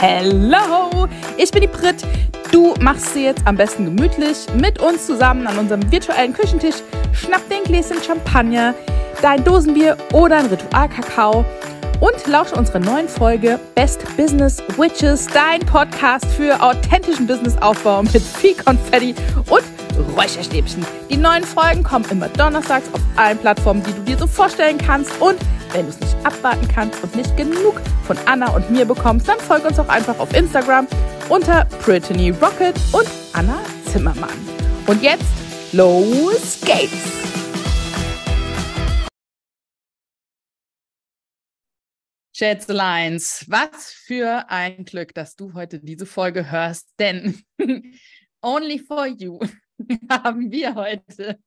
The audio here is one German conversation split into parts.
Hello, ich bin die Brit. Du machst sie jetzt am besten gemütlich mit uns zusammen an unserem virtuellen Küchentisch. Schnapp den Gläschen Champagner, dein Dosenbier oder ein Ritualkakao und lausche unserer neuen Folge Best Business Witches, dein Podcast für authentischen Businessaufbau mit viel Konfetti und Räucherstäbchen. Die neuen Folgen kommen immer donnerstags auf allen Plattformen, die du dir so vorstellen kannst. Und wenn du es nicht abwarten kannst und nicht genug von Anna und mir bekommst, dann folg uns auch einfach auf Instagram unter Brittany Rocket und Anna Zimmermann. Und jetzt los geht's! Schätzeleins, was für ein Glück, dass du heute diese Folge hörst, denn only for you haben wir heute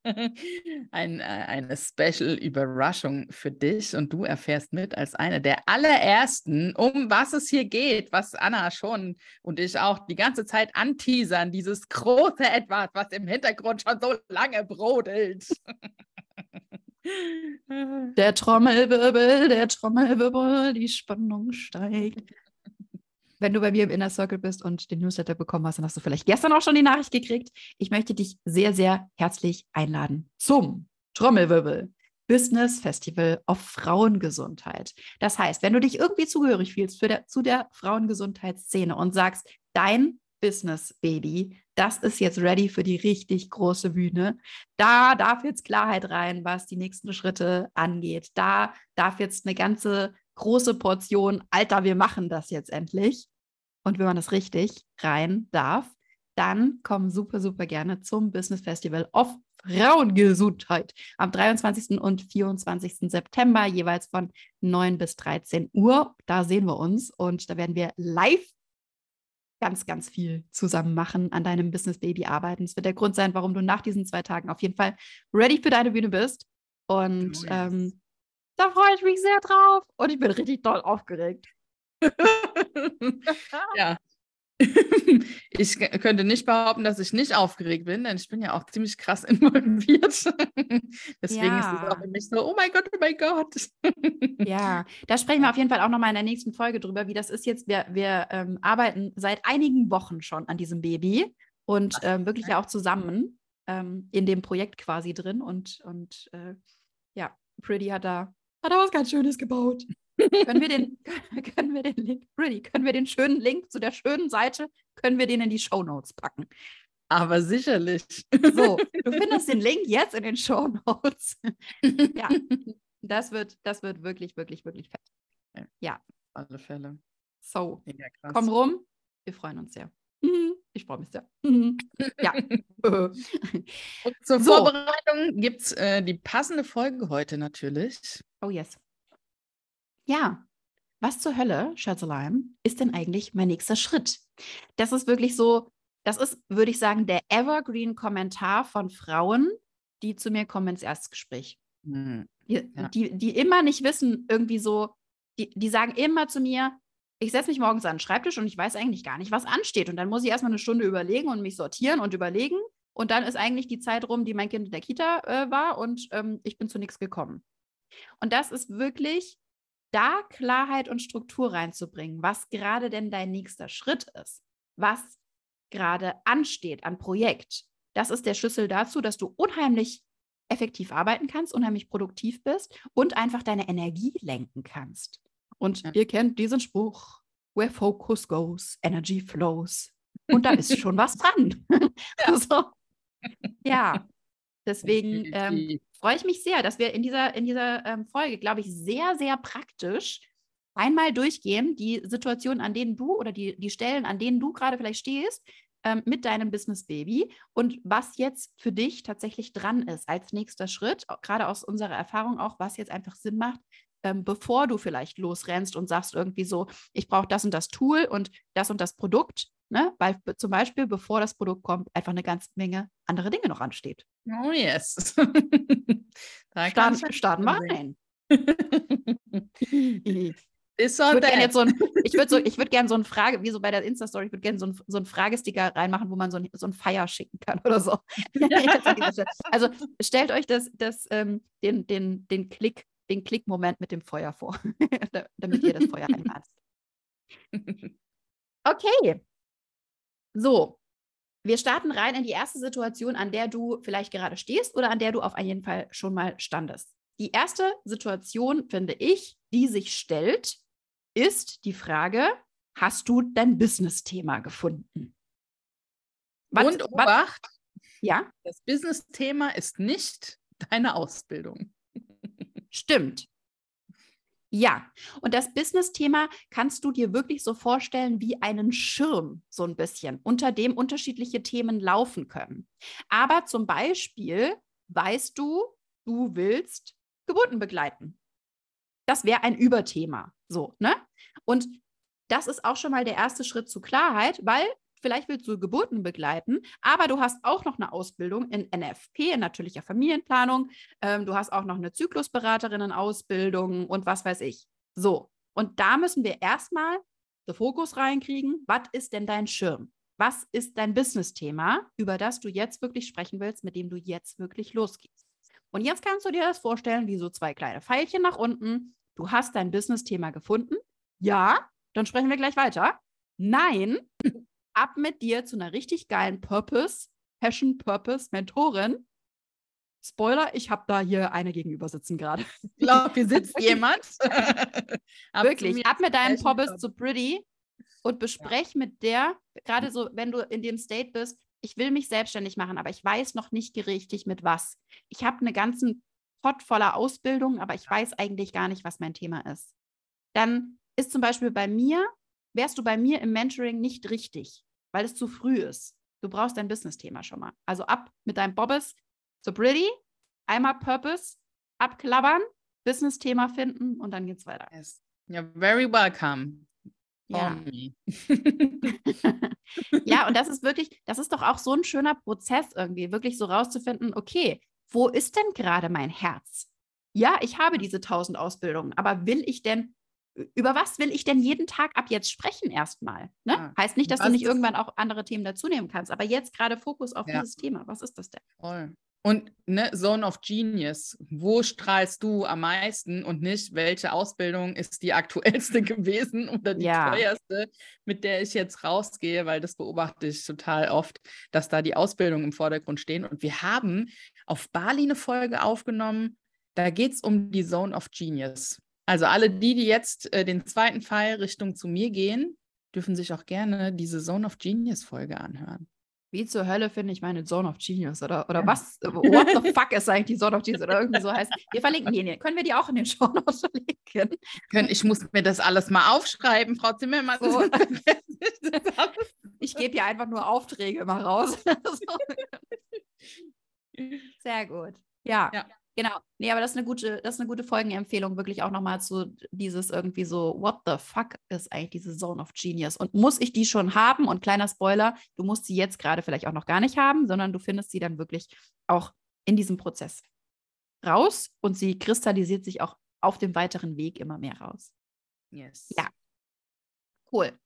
ein, äh, eine Special-Überraschung für dich und du erfährst mit als eine der allerersten, um was es hier geht, was Anna schon und ich auch die ganze Zeit anteasern, dieses große Etwas, was im Hintergrund schon so lange brodelt. Der Trommelwirbel, der Trommelwirbel, die Spannung steigt wenn du bei mir im Inner Circle bist und den Newsletter bekommen hast, dann hast du vielleicht gestern auch schon die Nachricht gekriegt. Ich möchte dich sehr, sehr herzlich einladen zum Trommelwirbel. Business Festival auf Frauengesundheit. Das heißt, wenn du dich irgendwie zugehörig fühlst der, zu der Frauengesundheitsszene und sagst, dein Business Baby, das ist jetzt ready für die richtig große Bühne. Da darf jetzt Klarheit rein, was die nächsten Schritte angeht. Da darf jetzt eine ganze große Portion, Alter, wir machen das jetzt endlich und wenn man das richtig rein darf, dann kommen super, super gerne zum Business Festival of Frauengesundheit am 23. und 24. September, jeweils von 9 bis 13 Uhr. Da sehen wir uns und da werden wir live ganz, ganz viel zusammen machen, an deinem Business Baby arbeiten. Es wird der Grund sein, warum du nach diesen zwei Tagen auf jeden Fall ready für deine Bühne bist. Und oh yes. ähm, da freue ich mich sehr drauf und ich bin richtig doll aufgeregt. ja. Ich könnte nicht behaupten, dass ich nicht aufgeregt bin, denn ich bin ja auch ziemlich krass involviert. Deswegen ja. ist es auch für mich so, oh mein Gott, oh mein Gott. Ja, da sprechen wir auf jeden Fall auch nochmal in der nächsten Folge drüber, wie das ist jetzt. Wir, wir ähm, arbeiten seit einigen Wochen schon an diesem Baby und ähm, wirklich ja auch zusammen ähm, in dem Projekt quasi drin. Und, und äh, ja, Pretty hat da, hat da was ganz Schönes gebaut können wir den, können wir den Link, really, können wir den schönen Link zu der schönen Seite, können wir den in die Show Notes packen? Aber sicherlich. So, du findest den Link jetzt in den Show Notes. ja, das wird, das wird wirklich, wirklich, wirklich fett. Ja. Auf alle Fälle. So, ja, komm rum. Wir freuen uns sehr. Mhm. Ich freue mich sehr. Mhm. Ja. Und zur so. Vorbereitung gibt es äh, die passende Folge heute natürlich. Oh yes ja, was zur Hölle, Schätzelein, ist denn eigentlich mein nächster Schritt? Das ist wirklich so, das ist, würde ich sagen, der Evergreen-Kommentar von Frauen, die zu mir kommen ins Erstgespräch. Hm. Die, ja. die, die immer nicht wissen, irgendwie so, die, die sagen immer zu mir, ich setze mich morgens an den Schreibtisch und ich weiß eigentlich gar nicht, was ansteht. Und dann muss ich erstmal eine Stunde überlegen und mich sortieren und überlegen. Und dann ist eigentlich die Zeit rum, die mein Kind in der Kita äh, war und ähm, ich bin zu nichts gekommen. Und das ist wirklich da Klarheit und Struktur reinzubringen, was gerade denn dein nächster Schritt ist, was gerade ansteht an Projekt. Das ist der Schlüssel dazu, dass du unheimlich effektiv arbeiten kannst, unheimlich produktiv bist und einfach deine Energie lenken kannst. Und ja. ihr kennt diesen Spruch, where focus goes, energy flows. Und da ist schon was dran. Ja. so. ja. Deswegen ähm, freue ich mich sehr, dass wir in dieser, in dieser ähm, Folge, glaube ich, sehr, sehr praktisch einmal durchgehen, die Situationen, an denen du oder die, die Stellen, an denen du gerade vielleicht stehst, ähm, mit deinem Business Baby und was jetzt für dich tatsächlich dran ist als nächster Schritt, gerade aus unserer Erfahrung auch, was jetzt einfach Sinn macht, ähm, bevor du vielleicht losrennst und sagst irgendwie so, ich brauche das und das Tool und das und das Produkt, ne? weil zum Beispiel, bevor das Produkt kommt, einfach eine ganze Menge andere Dinge noch ansteht. Oh yes. starten, starten wir so ich würde gerne so ein, ich würde so, ich würde gerne so eine Frage, wie so bei der Insta-Story, ich würde gerne so, ein, so einen Fragesticker reinmachen, wo man so ein, so ein Feier schicken kann oder so. also stellt euch das, das, ähm, den, den, den Klick den Klickmoment mit dem Feuer vor, damit ihr das Feuer einladet. Okay. So, wir starten rein in die erste Situation, an der du vielleicht gerade stehst oder an der du auf jeden Fall schon mal standest. Die erste Situation, finde ich, die sich stellt, ist die Frage, hast du dein Business-Thema gefunden? Was, Und Obacht, ja? das Business-Thema ist nicht deine Ausbildung. Stimmt. Ja, und das Business-Thema kannst du dir wirklich so vorstellen wie einen Schirm, so ein bisschen, unter dem unterschiedliche Themen laufen können. Aber zum Beispiel weißt du, du willst Geburten begleiten. Das wäre ein Überthema, so, ne? Und das ist auch schon mal der erste Schritt zu Klarheit, weil vielleicht willst du Geburten begleiten, aber du hast auch noch eine Ausbildung in NFP, in natürlicher Familienplanung. Ähm, du hast auch noch eine Zyklusberaterinnen-Ausbildung und was weiß ich. So, und da müssen wir erstmal den Fokus reinkriegen. Was ist denn dein Schirm? Was ist dein Business-Thema, über das du jetzt wirklich sprechen willst, mit dem du jetzt wirklich losgehst? Und jetzt kannst du dir das vorstellen, wie so zwei kleine Pfeilchen nach unten. Du hast dein Business-Thema gefunden. Ja, dann sprechen wir gleich weiter. Nein, ab mit dir zu einer richtig geilen Purpose, Passion Purpose Mentorin. Spoiler, ich habe da hier eine gegenüber sitzen gerade. Ich glaube, hier sitzt jemand. Wirklich, ab mit deinem Purpose zu Pretty und besprech ja. mit der, gerade so, wenn du in dem State bist, ich will mich selbstständig machen, aber ich weiß noch nicht richtig mit was. Ich habe einen ganzen Pot voller Ausbildung, aber ich weiß eigentlich gar nicht, was mein Thema ist. Dann ist zum Beispiel bei mir wärst du bei mir im Mentoring nicht richtig, weil es zu früh ist. Du brauchst dein Business-Thema schon mal. Also ab mit deinem Bobbes so pretty, einmal Purpose, abklappern, Business-Thema finden und dann geht's weiter. Yes. You're very welcome. Ja. ja, und das ist wirklich, das ist doch auch so ein schöner Prozess irgendwie, wirklich so rauszufinden, okay, wo ist denn gerade mein Herz? Ja, ich habe diese tausend Ausbildungen, aber will ich denn über was will ich denn jeden Tag ab jetzt sprechen erstmal? Ne? Ja. Heißt nicht, dass was du nicht irgendwann auch andere Themen dazu nehmen kannst, aber jetzt gerade Fokus auf ja. dieses Thema. Was ist das denn? Voll. Und ne, Zone of Genius, wo strahlst du am meisten und nicht, welche Ausbildung ist die aktuellste gewesen oder die ja. teuerste, mit der ich jetzt rausgehe, weil das beobachte ich total oft, dass da die Ausbildungen im Vordergrund stehen. Und wir haben auf Bali eine Folge aufgenommen, da geht es um die Zone of Genius. Also alle die, die jetzt äh, den zweiten Pfeil Richtung zu mir gehen, dürfen sich auch gerne diese Zone of Genius Folge anhören. Wie zur Hölle finde ich meine Zone of Genius oder, oder ja. was? What the fuck ist eigentlich die Zone of Genius oder irgendwie so heißt? Wir verlinken die. Können wir die auch in den Show Notes verlinken? Ich muss mir das alles mal aufschreiben, Frau Zimmermann. So. ich gebe ja einfach nur Aufträge mal raus. Sehr gut. Ja. ja. Genau. Nee, aber das ist eine gute, das ist eine gute Folgenempfehlung, wirklich auch nochmal zu dieses irgendwie so, what the fuck ist eigentlich diese Zone of Genius? Und muss ich die schon haben? Und kleiner Spoiler, du musst sie jetzt gerade vielleicht auch noch gar nicht haben, sondern du findest sie dann wirklich auch in diesem Prozess raus und sie kristallisiert sich auch auf dem weiteren Weg immer mehr raus. Yes. Ja. Cool.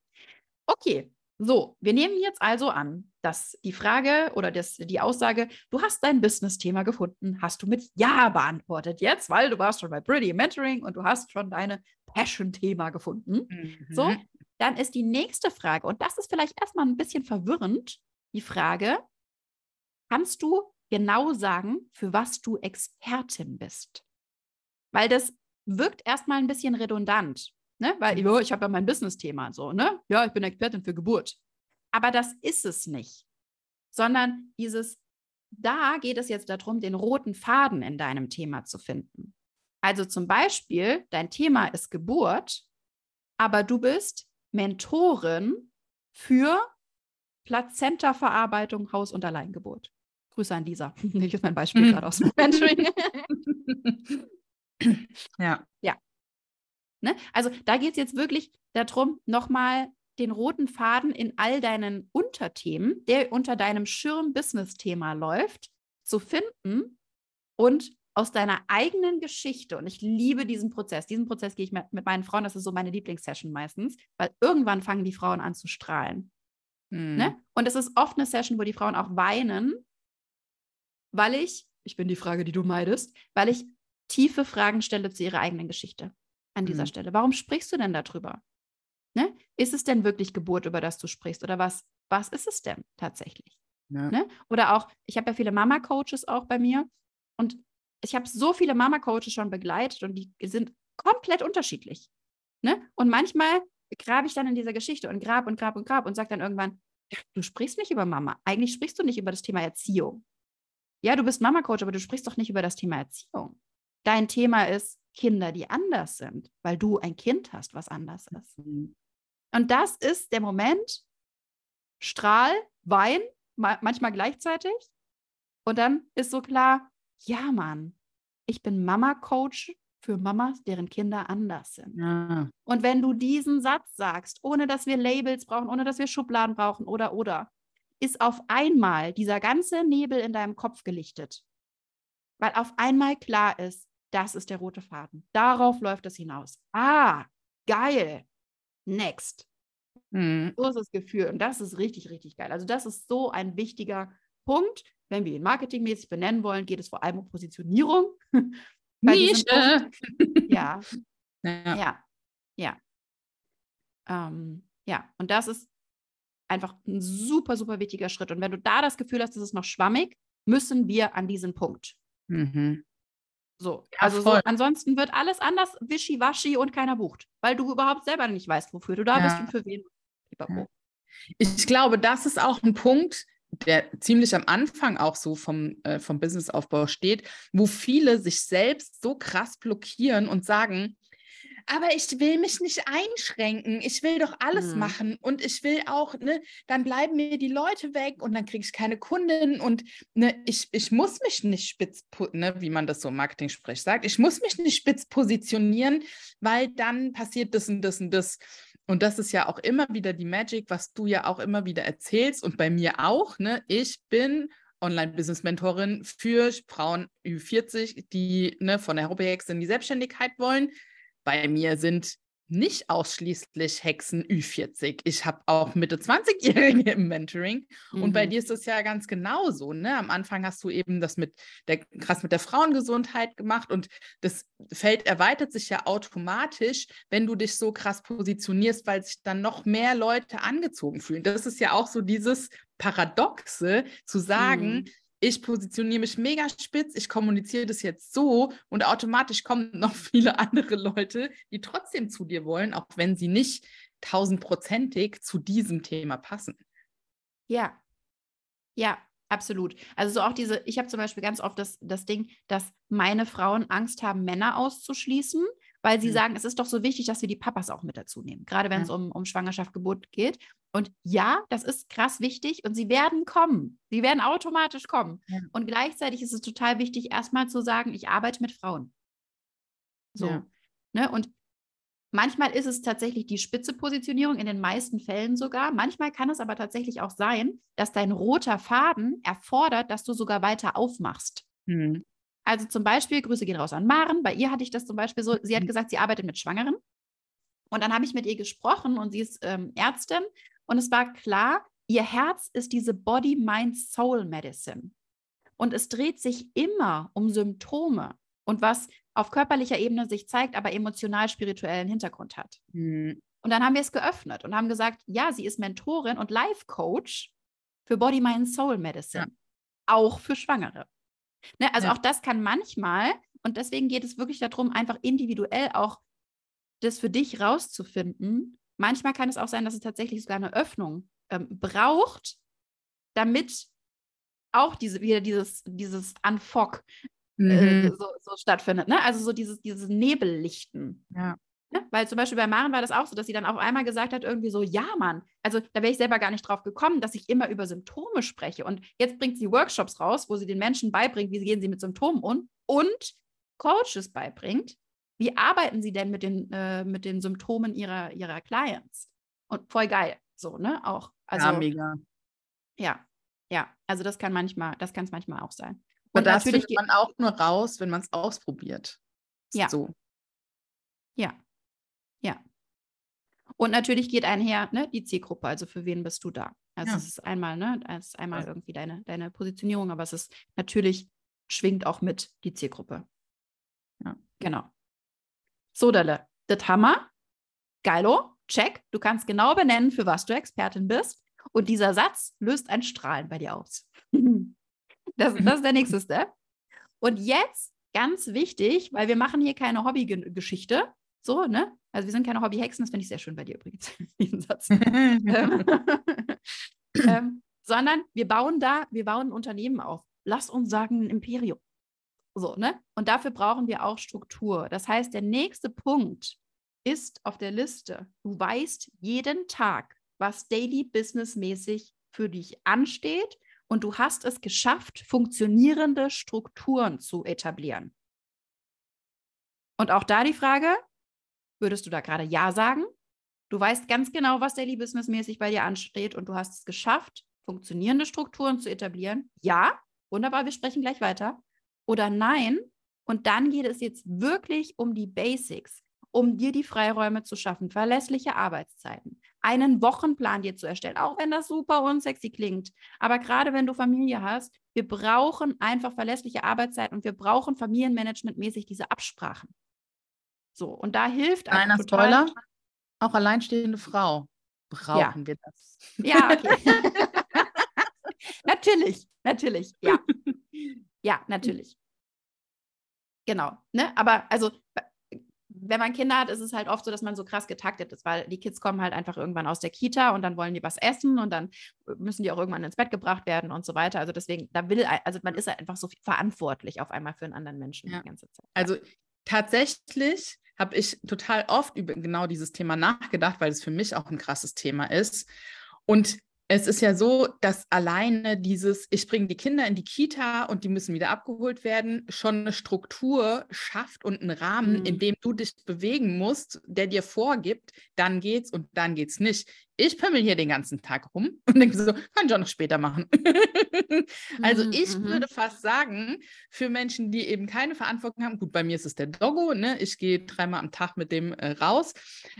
Okay, so, wir nehmen jetzt also an, dass die Frage oder das, die Aussage, du hast dein Business-Thema gefunden, hast du mit Ja beantwortet jetzt, weil du warst schon bei Pretty Mentoring und du hast schon deine Passion-Thema gefunden. Mhm. So, dann ist die nächste Frage, und das ist vielleicht erstmal ein bisschen verwirrend, die Frage, kannst du genau sagen, für was du Expertin bist? Weil das wirkt erstmal ein bisschen redundant. Ne? Weil jo, ich habe ja mein Business-Thema so, ne? Ja, ich bin Expertin für Geburt. Aber das ist es nicht. Sondern dieses, da geht es jetzt darum, den roten Faden in deinem Thema zu finden. Also zum Beispiel, dein Thema ist Geburt, aber du bist Mentorin für Plazenta-Verarbeitung, Haus- und Alleingeburt. Grüße an Lisa. Ich ist mein Beispiel gerade aus dem Mentoring. ja. Ja. Ne? Also da geht es jetzt wirklich darum, nochmal den roten Faden in all deinen Unterthemen, der unter deinem Schirm-Business-Thema läuft, zu finden und aus deiner eigenen Geschichte, und ich liebe diesen Prozess, diesen Prozess gehe ich mit, mit meinen Frauen, das ist so meine Lieblingssession meistens, weil irgendwann fangen die Frauen an zu strahlen. Mhm. Ne? Und es ist oft eine Session, wo die Frauen auch weinen, weil ich, ich bin die Frage, die du meidest, weil ich tiefe Fragen stelle zu ihrer eigenen Geschichte an dieser mhm. Stelle. Warum sprichst du denn darüber? Ne? ist es denn wirklich Geburt, über das du sprichst? Oder was, was ist es denn tatsächlich? Ja. Ne? Oder auch, ich habe ja viele Mama-Coaches auch bei mir und ich habe so viele Mama-Coaches schon begleitet und die sind komplett unterschiedlich. Ne? Und manchmal grabe ich dann in dieser Geschichte und grab und grab und grab und sage dann irgendwann, du sprichst nicht über Mama. Eigentlich sprichst du nicht über das Thema Erziehung. Ja, du bist Mama-Coach, aber du sprichst doch nicht über das Thema Erziehung. Dein Thema ist Kinder, die anders sind, weil du ein Kind hast, was anders ist. Mhm. Und das ist der Moment, Strahl, Wein, ma manchmal gleichzeitig. Und dann ist so klar, ja, Mann, ich bin Mama-Coach für Mamas, deren Kinder anders sind. Ja. Und wenn du diesen Satz sagst, ohne dass wir Labels brauchen, ohne dass wir Schubladen brauchen oder oder, ist auf einmal dieser ganze Nebel in deinem Kopf gelichtet. Weil auf einmal klar ist, das ist der rote Faden. Darauf läuft es hinaus. Ah, geil. Next. Mhm. So ist das Gefühl. Und das ist richtig, richtig geil. Also, das ist so ein wichtiger Punkt. Wenn wir ihn marketingmäßig benennen wollen, geht es vor allem um Positionierung. Nische. Ja, Ja. ja, ja. Ähm, ja, und das ist einfach ein super, super wichtiger Schritt. Und wenn du da das Gefühl hast, das ist noch schwammig, müssen wir an diesen Punkt. Mhm. So, Ja, also so, ansonsten wird alles anders wischiwaschi und keiner bucht, weil du überhaupt selber nicht weißt, wofür du da bist Ja. und für wen. Ja. Ich glaube, das ist auch ein Punkt, der ziemlich am Anfang auch so vom, äh, vom Businessaufbau steht, wo viele sich selbst so krass blockieren und sagen, aber ich will mich nicht einschränken, ich will doch alles Mhm. machen und ich will auch, ne, dann bleiben mir die Leute weg und dann kriege ich keine Kunden und ne, ich, ich muss mich nicht spitz, ne, wie man das so im Marketing-Sprech sagt, ich muss mich nicht spitz positionieren, weil dann passiert das und das und das. Und das ist ja auch immer wieder die Magic, was du ja auch immer wieder erzählst und bei mir auch. Ne? Ich bin Online-Business-Mentorin für Frauen Ü40, die ne, von der Hobbyhexe in die Selbstständigkeit wollen. Bei mir sind nicht ausschließlich Hexen Ü40. Ich habe auch Mitte 20-Jährige im Mentoring. Und bei Mhm. dir ist das ja ganz genauso. Ne? Am Anfang hast du eben das mit der krass mit der Frauengesundheit gemacht und das Feld erweitert sich ja automatisch, wenn du dich so krass positionierst, weil sich dann noch mehr Leute angezogen fühlen. Das ist ja auch so dieses Paradoxe zu sagen, Mhm. Ich positioniere mich mega spitz, ich kommuniziere das jetzt so und automatisch kommen noch viele andere Leute, die trotzdem zu dir wollen, auch wenn sie nicht tausendprozentig zu diesem Thema passen. Ja, ja, absolut. Also so auch diese, ich habe zum Beispiel ganz oft das, das Ding, dass meine Frauen Angst haben, Männer auszuschließen, weil sie Mhm. sagen, es ist doch so wichtig, dass wir die Papas auch mit dazu nehmen, gerade wenn es Ja. um, um Schwangerschaft, Geburt geht. Und ja, das ist krass wichtig und sie werden kommen. Sie werden automatisch kommen. Ja. Und gleichzeitig ist es total wichtig, erstmal zu sagen, ich arbeite mit Frauen. So. Ja. Ne? Und manchmal ist es tatsächlich die spitze Positionierung, in den meisten Fällen sogar. Manchmal kann es aber tatsächlich auch sein, dass dein roter Faden erfordert, dass du sogar weiter aufmachst. Mhm. Also zum Beispiel, Grüße gehen raus an Maren. Bei ihr hatte ich das zum Beispiel so, sie hat Mhm. gesagt, sie arbeitet mit Schwangeren. Und dann habe ich mit ihr gesprochen und sie ist ähm, Ärztin. Und es war klar, ihr Herz ist diese Body-Mind-Soul-Medicine. Und es dreht sich immer um Symptome und was auf körperlicher Ebene sich zeigt, aber emotional-spirituellen Hintergrund hat. Mhm. Und dann haben wir es geöffnet und haben gesagt, ja, sie ist Mentorin und Life-Coach für Body, Mind, Soul Medicine. Ja. Auch für Schwangere. Ne, also Ja. auch das kann manchmal, und deswegen geht es wirklich darum, einfach individuell auch das für dich rauszufinden. Manchmal kann es auch sein, dass es tatsächlich sogar eine Öffnung ähm, braucht, damit auch diese, wieder dieses, dieses Unfog äh, Mhm. so, so stattfindet. Ne? Also so dieses, dieses Nebellichten. Ja. Ne? Weil zum Beispiel bei Maren war das auch so, dass sie dann auf einmal gesagt hat, irgendwie so, ja, Mann, also da wäre ich selber gar nicht drauf gekommen, dass ich immer über Symptome spreche. Und jetzt bringt sie Workshops raus, wo sie den Menschen beibringt, wie gehen sie mit Symptomen um und Coaches beibringt, wie arbeiten sie denn mit den, äh, mit den Symptomen ihrer, ihrer Clients. Und voll geil, so, ne, auch. Also, ja, mega. ja, ja, also das kann manchmal, das kann es manchmal auch sein. Aber Und das natürlich findet man auch nur raus, wenn man es ausprobiert. Ist Ja. So. Ja. Ja. Und natürlich geht einher, ne, die Zielgruppe, also für wen bist du da? Also Ja. es ist einmal, ne, es ist einmal irgendwie deine, deine Positionierung, aber es ist natürlich, schwingt auch mit die Zielgruppe. Ja. Genau. So, Dalle, das Hammer. Geilo. check, du kannst genau benennen, für was du Expertin bist. Und dieser Satz löst ein Strahlen bei dir aus. das, das ist der nächste Step. Und jetzt ganz wichtig, weil wir machen hier keine Hobbygeschichte, so, ne? Also wir sind keine Hobbyhexen, das finde ich sehr schön bei dir übrigens, diesen Satz. ähm, ähm, sondern wir bauen da, wir bauen ein Unternehmen auf. Lass uns sagen, ein Imperium. So, ne? Und dafür brauchen wir auch Struktur. Das heißt, der nächste Punkt ist auf der Liste. Du weißt jeden Tag, was daily businessmäßig für dich ansteht und du hast es geschafft, funktionierende Strukturen zu etablieren. Und auch da die Frage, würdest du da gerade Ja sagen? Du weißt ganz genau, was daily businessmäßig bei dir ansteht und du hast es geschafft, funktionierende Strukturen zu etablieren. Ja, wunderbar, wir sprechen gleich weiter. Oder nein, und dann geht es jetzt wirklich um die Basics, um dir die Freiräume zu schaffen, verlässliche Arbeitszeiten, einen Wochenplan dir zu erstellen, auch wenn das super unsexy klingt. Aber gerade wenn du Familie hast, wir brauchen einfach verlässliche Arbeitszeiten und wir brauchen familienmanagementmäßig diese Absprachen. So, und da hilft Kleiner Spoiler, auch alleinstehende Frau brauchen ja. wir das. Ja, okay. natürlich, natürlich, ja. Ja, natürlich. Genau, ne? Aber also wenn man Kinder hat, ist es halt oft so, dass man so krass getaktet ist, weil die Kids kommen halt einfach irgendwann aus der Kita und dann wollen die was essen und dann müssen die auch irgendwann ins Bett gebracht werden und so weiter. Also deswegen, da will, also man ist halt einfach so verantwortlich auf einmal für einen anderen Menschen ja. die ganze Zeit. Also tatsächlich habe ich total oft über genau dieses Thema nachgedacht, weil es für mich auch ein krasses Thema ist. Und es ist ja so, dass alleine dieses, ich bringe die Kinder in die Kita und die müssen wieder abgeholt werden, schon eine Struktur schafft und einen Rahmen, mhm. in dem du dich bewegen musst, der dir vorgibt, dann geht's und dann geht's nicht ich pimmel hier den ganzen Tag rum und denke so, kann ich auch noch später machen. also mhm, ich mhm. würde fast sagen, für Menschen, die eben keine Verantwortung haben, gut, bei mir ist es der Doggo, ne? ich gehe dreimal am Tag mit dem äh, raus,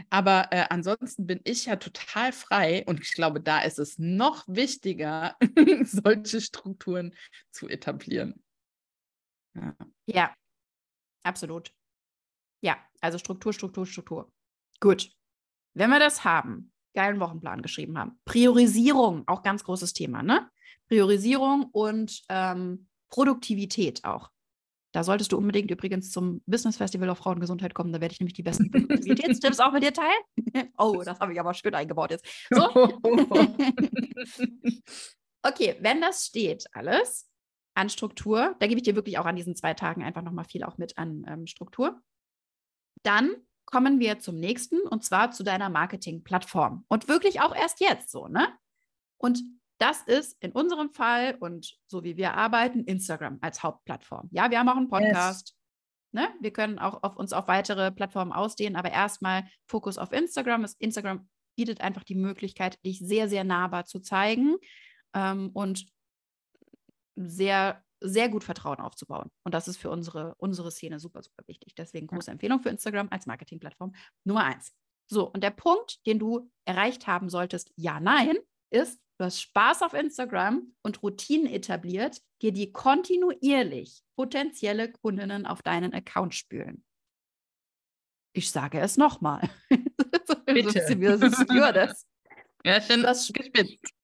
aber äh, ansonsten bin ich ja total frei und ich glaube, da ist es noch wichtiger, solche Strukturen zu etablieren. Ja. ja, absolut. Ja, also Struktur, Struktur, Struktur. Gut. Wenn wir das haben, geilen Wochenplan geschrieben haben. Priorisierung, auch ganz großes Thema, ne? Priorisierung und ähm, Produktivität auch. Da solltest du unbedingt übrigens zum Business Festival auf Frauengesundheit kommen. Da werde ich nämlich die besten Produktivitätstipps auch mit dir teilen. oh, das habe ich aber schön eingebaut jetzt. So. okay, wenn das steht alles an Struktur, da gebe ich dir wirklich auch an diesen zwei Tagen einfach nochmal viel auch mit an ähm, Struktur. Dann kommen wir zum nächsten und zwar zu deiner Marketingplattform. Und wirklich auch erst jetzt so, ne? Und das ist in unserem Fall und so wie wir arbeiten, Instagram als Hauptplattform. Ja, wir haben auch einen Podcast. Yes. Ne? Wir können auch auf uns auf weitere Plattformen ausdehnen, aber erstmal Fokus auf Instagram. Instagram bietet einfach die Möglichkeit, dich sehr, sehr nahbar zu zeigen ähm, und sehr sehr gut Vertrauen aufzubauen. Und das ist für unsere, unsere Szene super, super wichtig. Deswegen große Empfehlung für Instagram als Marketingplattform Nummer eins. So, und der Punkt, den du erreicht haben solltest, ja, nein, ist, du hast Spaß auf Instagram und Routinen etabliert, dir die kontinuierlich potenzielle Kundinnen auf deinen Account spülen. Ich sage es nochmal. Bitte. das. Ja, schon das gespitzt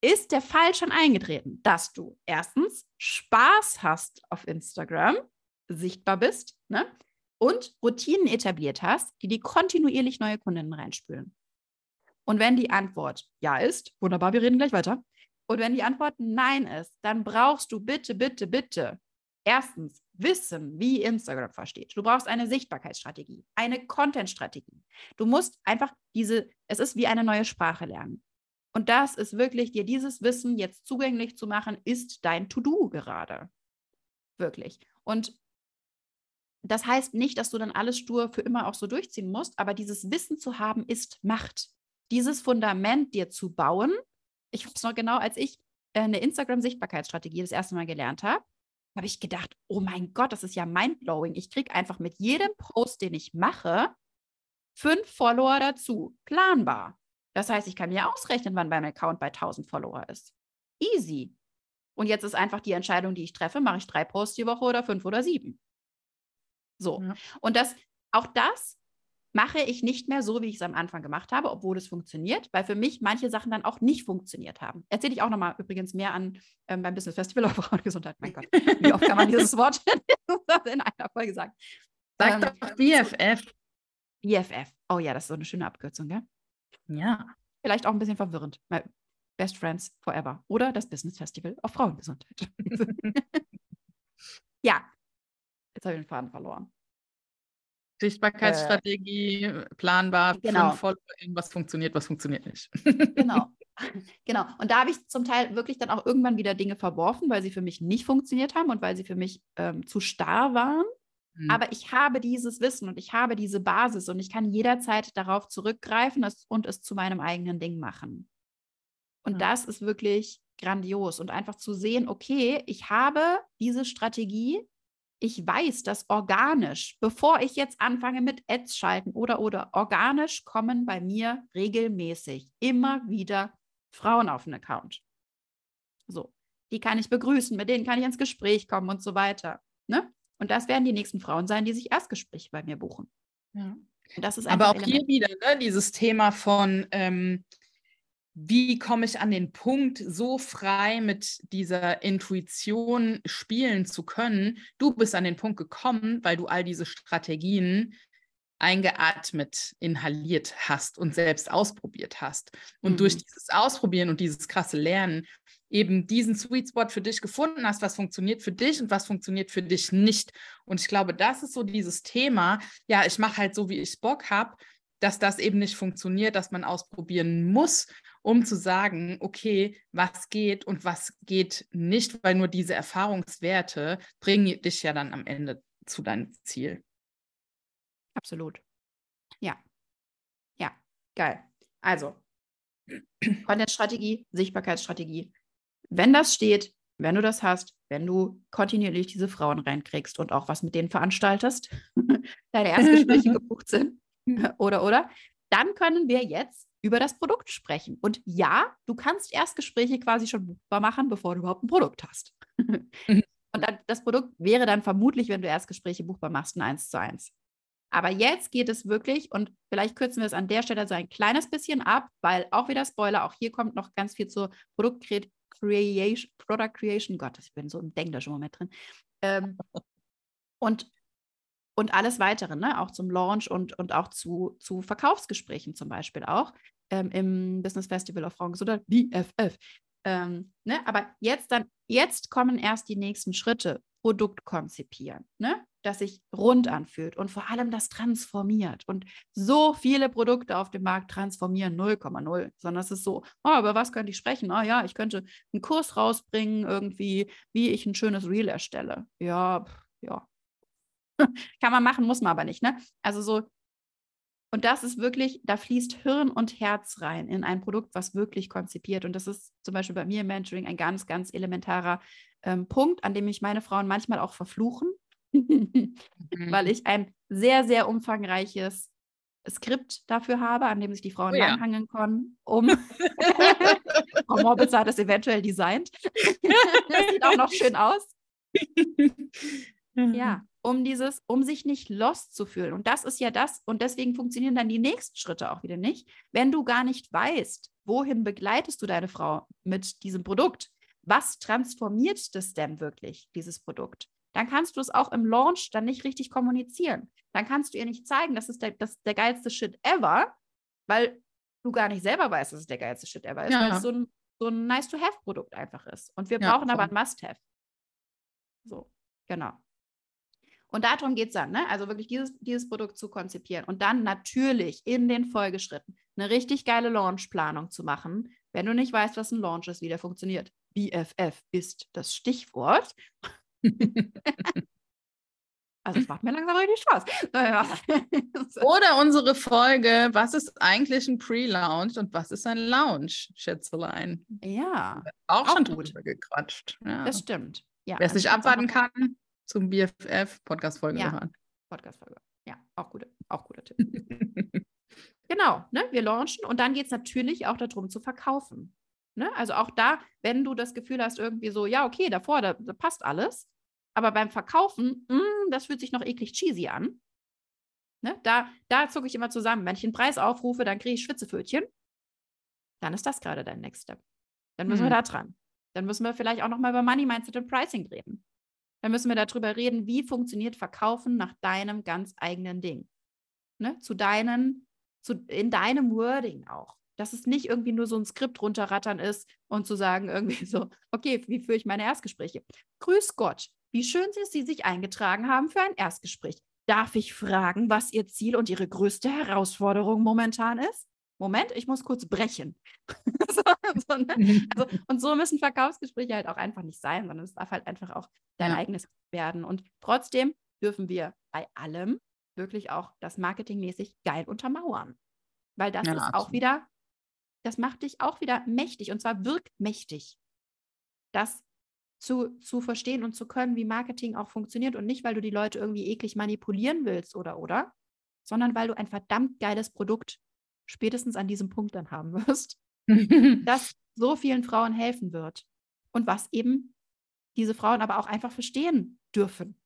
ist der Fall schon eingetreten, dass du erstens Spaß hast auf Instagram, sichtbar bist ne? und Routinen etabliert hast, die die kontinuierlich neue Kundinnen reinspülen. Und wenn die Antwort ja ist, wunderbar, wir reden gleich weiter. Und wenn die Antwort nein ist, dann brauchst du bitte, bitte, bitte erstens wissen, wie Instagram versteht. Du brauchst eine Sichtbarkeitsstrategie, eine Content-Strategie. Du musst einfach diese, es ist wie eine neue Sprache lernen. Und das ist wirklich, dir dieses Wissen jetzt zugänglich zu machen, ist dein To-Do gerade. Wirklich. Und das heißt nicht, dass du dann alles stur für immer auch so durchziehen musst, aber dieses Wissen zu haben, ist Macht. Dieses Fundament dir zu bauen. Ich habe es noch genau, als ich äh, eine Instagram-Sichtbarkeitsstrategie das erste Mal gelernt habe, habe ich gedacht, oh mein Gott, das ist ja mindblowing. Ich kriege einfach mit jedem Post, den ich mache, fünf Follower dazu. Planbar. Das heißt, ich kann mir ausrechnen, wann mein Account bei 1000 Follower ist. Easy. Und jetzt ist einfach die Entscheidung, die ich treffe, mache ich drei Posts die Woche oder fünf oder sieben. So. Ja. Und das, auch das mache ich nicht mehr so, wie ich es am Anfang gemacht habe, obwohl es funktioniert, weil für mich manche Sachen dann auch nicht funktioniert haben. Erzähle ich auch nochmal übrigens mehr an ähm, beim Business Festival auf Frauengesundheit. Mein Gott, wie oft kann man dieses Wort in einer Folge sagen? Sag ähm, doch BFF. BFF. Oh ja, das ist so eine schöne Abkürzung, gell? Ja. Vielleicht auch ein bisschen verwirrend. Best Friends Forever oder das Business Festival auf Frauengesundheit. ja, jetzt habe ich den Faden verloren. Sichtbarkeitsstrategie, äh, planbar, genau. Follower, was funktioniert, was funktioniert nicht. genau. Genau. Und da habe ich zum Teil wirklich dann auch irgendwann wieder Dinge verworfen, weil sie für mich nicht funktioniert haben und weil sie für mich ähm, zu starr waren. Mhm. Aber ich habe dieses Wissen und ich habe diese Basis und ich kann jederzeit darauf zurückgreifen und es zu meinem eigenen Ding machen. Und ja. das ist wirklich grandios und einfach zu sehen, okay, ich habe diese Strategie, ich weiß, dass organisch, bevor ich jetzt anfange mit Ads schalten oder oder organisch kommen bei mir regelmäßig immer wieder Frauen auf den Account. So, die kann ich begrüßen, mit denen kann ich ins Gespräch kommen und so weiter. Ne? Und das werden die nächsten Frauen sein, die sich Erstgespräche bei mir buchen. Ja. das ist Aber auch Element. hier wieder ne, dieses Thema von ähm, wie komme ich an den Punkt, so frei mit dieser Intuition spielen zu können? Du bist an den Punkt gekommen, weil du all diese Strategien eingeatmet, inhaliert hast und selbst ausprobiert hast. Und mhm. durch dieses Ausprobieren und dieses krasse Lernen eben diesen Sweet Spot für dich gefunden hast, was funktioniert für dich und was funktioniert für dich nicht. Und ich glaube, das ist so dieses Thema, ja, ich mache halt so, wie ich Bock habe, dass das eben nicht funktioniert, dass man ausprobieren muss um zu sagen, okay, was geht und was geht nicht, weil nur diese Erfahrungswerte bringen dich ja dann am Ende zu deinem Ziel. Absolut. Ja. Ja, geil. Also, Content-Strategie, Sichtbarkeitsstrategie. Wenn das steht, wenn du das hast, wenn du kontinuierlich diese Frauen reinkriegst und auch was mit denen veranstaltest, deine Erstgespräche gebucht sind, oder, oder, dann können wir jetzt über das Produkt sprechen. Und ja, du kannst Erstgespräche quasi schon buchbar machen, bevor du überhaupt ein Produkt hast. Mhm. Und das Produkt wäre dann vermutlich, wenn du Erstgespräche buchbar machst, ein 1 zu 1. Aber jetzt geht es wirklich, und vielleicht kürzen wir es an der Stelle so ein kleines bisschen ab, weil auch wieder Spoiler, auch hier kommt noch ganz viel zur Produkt Creation, Product Creation, Gott, ich bin so im Denglisch im Moment drin. Ähm, und und alles weitere, ne? auch zum Launch und, und auch zu, zu Verkaufsgesprächen zum Beispiel auch ähm, im Business Festival of Frauengesundheit, BFF. Ähm, ne? Aber jetzt dann, jetzt kommen erst die nächsten Schritte. Produkt konzipieren, ne? das sich rund anfühlt und vor allem das transformiert. Und so viele Produkte auf dem Markt transformieren 0,0, sondern es ist so, oh, über was könnte ich sprechen? oh, ja, ich könnte einen Kurs rausbringen, irgendwie, wie ich ein schönes Reel erstelle. Ja, ja, Kann man machen, muss man aber nicht. Ne? Also so, und das ist wirklich, da fließt Hirn und Herz rein in ein Produkt, was wirklich konzipiert. Und das ist zum Beispiel bei mir im Mentoring ein ganz, ganz elementarer ähm, Punkt, an dem mich meine Frauen manchmal auch verfluchen, mhm. weil ich ein sehr, sehr umfangreiches Skript dafür habe, an dem sich die Frauen oh, ja. langhangeln können, um Frau Morbitz hat das eventuell designt. das sieht auch noch schön aus. Ja, um dieses, um sich nicht lost zu fühlen. Und das ist ja das, und deswegen funktionieren dann die nächsten Schritte auch wieder nicht. Wenn du gar nicht weißt, wohin begleitest du deine Frau mit diesem Produkt, was transformiert das denn wirklich, dieses Produkt? Dann kannst du es auch im Launch dann nicht richtig kommunizieren. Dann kannst du ihr nicht zeigen, das ist der, das ist der geilste Shit ever, weil du gar nicht selber weißt, dass es der geilste Shit ever ist, ja. weil es so ein, so ein Nice-to-Have-Produkt einfach ist. Und wir ja, brauchen aber ein Must-Have. So, genau. Und darum geht es dann, ne? also wirklich dieses, dieses Produkt zu konzipieren und dann natürlich in den Folgeschritten eine richtig geile Launchplanung zu machen, wenn du nicht weißt, was ein Launch ist, wie der funktioniert. BFF ist das Stichwort. Also es macht mir langsam richtig Spaß. Oder unsere Folge, was ist eigentlich ein Pre-Launch und was ist ein Launch, Schätzelein? Ja. Auch, auch schon drüber gequatscht. Ja. Das stimmt. Ja, Wer es nicht abwarten kann, zum BFF Podcast-Folge ja. hören. Podcast-Folge. Ja, auch, gute, auch guter Tipp. genau, ne? wir launchen und dann geht es natürlich auch darum zu verkaufen. Ne? Also auch da, wenn du das Gefühl hast, irgendwie so, ja, okay, davor, da, da passt alles, aber beim Verkaufen, mh, hm, das fühlt sich noch eklig cheesy an, Ne? Da, da zucke ich immer zusammen. Wenn ich den Preis aufrufe, dann kriege ich Schwitzefötchen. Dann ist das gerade dein Next Step. Dann müssen hm. wir da dran. Dann müssen wir vielleicht auch nochmal über Money Mindset und Pricing reden. Dann müssen wir darüber reden, wie funktioniert Verkaufen nach deinem ganz eigenen Ding. Ne? Zu deinen, zu, in deinem Wording auch. Dass es nicht irgendwie nur so ein Skript runterrattern ist und zu sagen, irgendwie so, okay, wie führe ich meine Erstgespräche? Grüß Gott, wie schön Sie sich eingetragen haben für ein Erstgespräch. Darf ich fragen, was Ihr Ziel und Ihre größte Herausforderung momentan ist? Moment, ich muss kurz brechen. so, so, ne? also, und so müssen Verkaufsgespräche halt auch einfach nicht sein, sondern es darf halt einfach auch dein ja. eigenes werden. Und trotzdem dürfen wir bei allem wirklich auch das marketingmäßig geil untermauern. Weil das ja, ist absolut. auch wieder, das macht dich auch wieder mächtig und zwar wirkmächtig. Das zu, zu verstehen und zu können, wie Marketing auch funktioniert und nicht, weil du die Leute irgendwie eklig manipulieren willst oder oder, sondern weil du ein verdammt geiles Produkt spätestens an diesem Punkt dann haben wirst, das so vielen Frauen helfen wird. Und was eben diese Frauen aber auch einfach verstehen dürfen,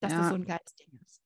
dass ja. das so ein geiles Ding ist.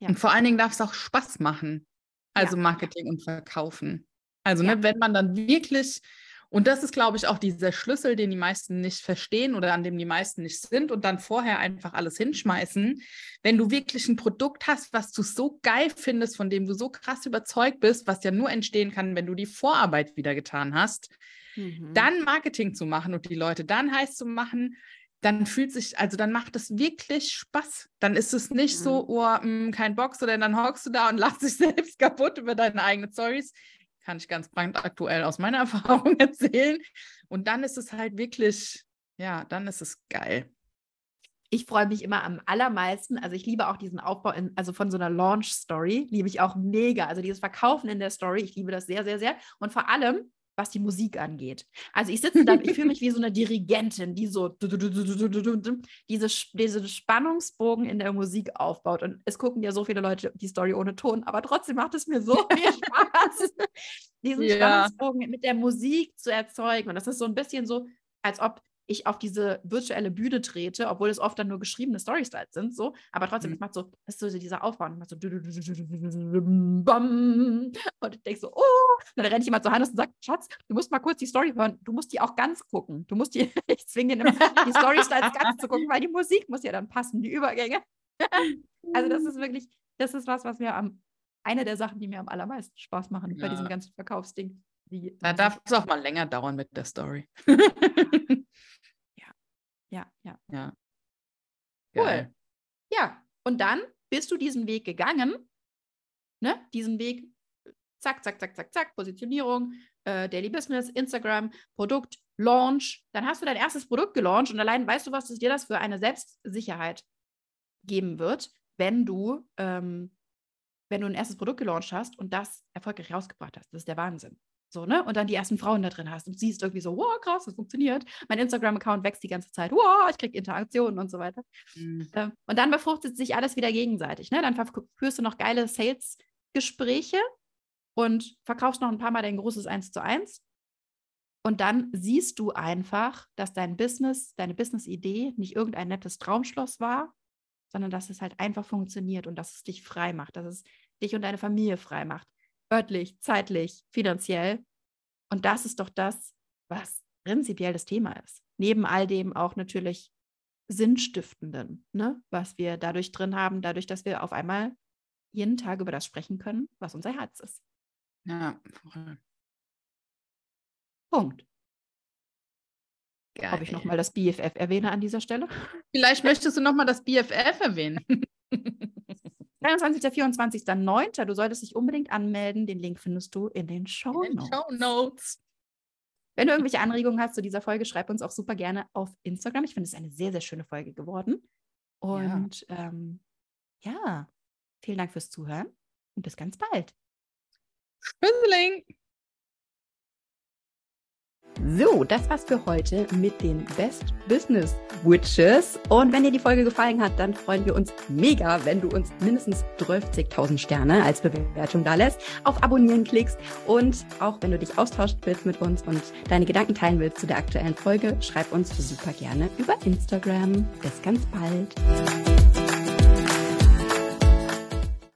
Ja. Und vor allen Dingen darf es auch Spaß machen. Also ja. Marketing und Verkaufen. Also, ne, wenn man dann wirklich und das ist, glaube ich, auch dieser Schlüssel, den die meisten nicht verstehen oder an dem die meisten nicht sind und dann vorher einfach alles hinschmeißen. Wenn du wirklich ein Produkt hast, was du so geil findest, von dem du so krass überzeugt bist, was ja nur entstehen kann, wenn du die Vorarbeit wieder getan hast, mhm. dann Marketing zu machen und die Leute dann heiß zu machen, dann fühlt sich, also dann macht es wirklich Spaß. Dann ist es nicht mhm. so, oh, mh, mm, kein Bock, sondern dann hockst du da und lachst dich selbst kaputt über deine eigenen Stories kann ich ganz brandaktuell aus meiner Erfahrung erzählen. Und dann ist es halt wirklich, ja, dann ist es geil. Ich freue mich immer am allermeisten. Also ich liebe auch diesen Aufbau, in, also von so einer Launch-Story, liebe ich auch mega. Also dieses Verkaufen in der Story, ich liebe das sehr, sehr, sehr. Und vor allem, was die Musik angeht. Also ich sitze da, ich fühle mich wie so eine Dirigentin, die so diese, diese Spannungsbogen in der Musik aufbaut. Und es gucken ja so viele Leute die Story ohne Ton, aber trotzdem macht es mir so viel Spaß, diesen ja. Spannungsbogen mit der Musik zu erzeugen. Und das ist so ein bisschen so, als ob ich auf diese virtuelle Bühne trete, obwohl es oft dann nur geschriebene Storystyles sind, so, aber trotzdem, mhm. es macht so, es ist so dieser Aufbau, und macht so, und ich denke so, oh, dann renne ich immer zu Hannes und sage, Schatz, du musst mal kurz die Story hören, du musst die auch ganz gucken, du musst die, ich zwinge den immer, die Storystyles ganz zu gucken, weil die Musik muss ja dann passen, die Übergänge. also das ist wirklich, das ist was, was mir am, eine der Sachen, die mir am allermeisten Spaß machen ja. bei diesem ganzen Verkaufsding. Die, da darf es auch mal länger dauern mit der Story. Ja, ja. Ja. Cool. Ja, und dann bist du diesen Weg gegangen, ne? Diesen Weg, zack, zack, zack, zack, zack, Positionierung, äh, Daily Business, Instagram, Produkt, Launch. Dann hast du dein erstes Produkt gelauncht und allein weißt du, was dir das für eine Selbstsicherheit geben wird, wenn du, ähm, wenn du ein erstes Produkt gelauncht hast und das erfolgreich rausgebracht hast. Das ist der Wahnsinn. So, ne? Und dann die ersten Frauen da drin hast und siehst irgendwie so, wow, krass, das funktioniert. Mein Instagram-Account wächst die ganze Zeit, wow, ich kriege Interaktionen und so weiter. Mhm. Ähm, und dann befruchtet sich alles wieder gegenseitig. Ne? Dann führst du noch geile Sales-Gespräche und verkaufst noch ein paar Mal dein großes Eins zu eins. Und dann siehst du einfach, dass dein Business, deine Business-Idee nicht irgendein nettes Traumschloss war, sondern dass es halt einfach funktioniert und dass es dich frei macht, dass es dich und deine Familie frei macht örtlich, zeitlich, finanziell. Und das ist doch das, was prinzipiell das Thema ist. Neben all dem auch natürlich Sinnstiftenden, ne? was wir dadurch drin haben, dadurch, dass wir auf einmal jeden Tag über das sprechen können, was unser Herz ist. Ja, voll. Punkt. Geil. Ob ich nochmal das BFF erwähne an dieser Stelle? Vielleicht möchtest du nochmal das BFF erwähnen. 23. 24.09. Du solltest dich unbedingt anmelden. Den Link findest du in den Show Notes. Wenn du irgendwelche Anregungen hast zu dieser Folge, schreib uns auch super gerne auf Instagram. Ich finde es eine sehr, sehr schöne Folge geworden. Und ja, ähm, ja vielen Dank fürs Zuhören und bis ganz bald. Schüsseling! So, das war's für heute mit den Best Business Witches. Und wenn dir die Folge gefallen hat, dann freuen wir uns mega, wenn du uns mindestens 12.000 Sterne als Bewertung da lässt, auf Abonnieren klickst und auch wenn du dich austauschen willst mit uns und deine Gedanken teilen willst zu der aktuellen Folge, schreib uns super gerne über Instagram. Bis ganz bald.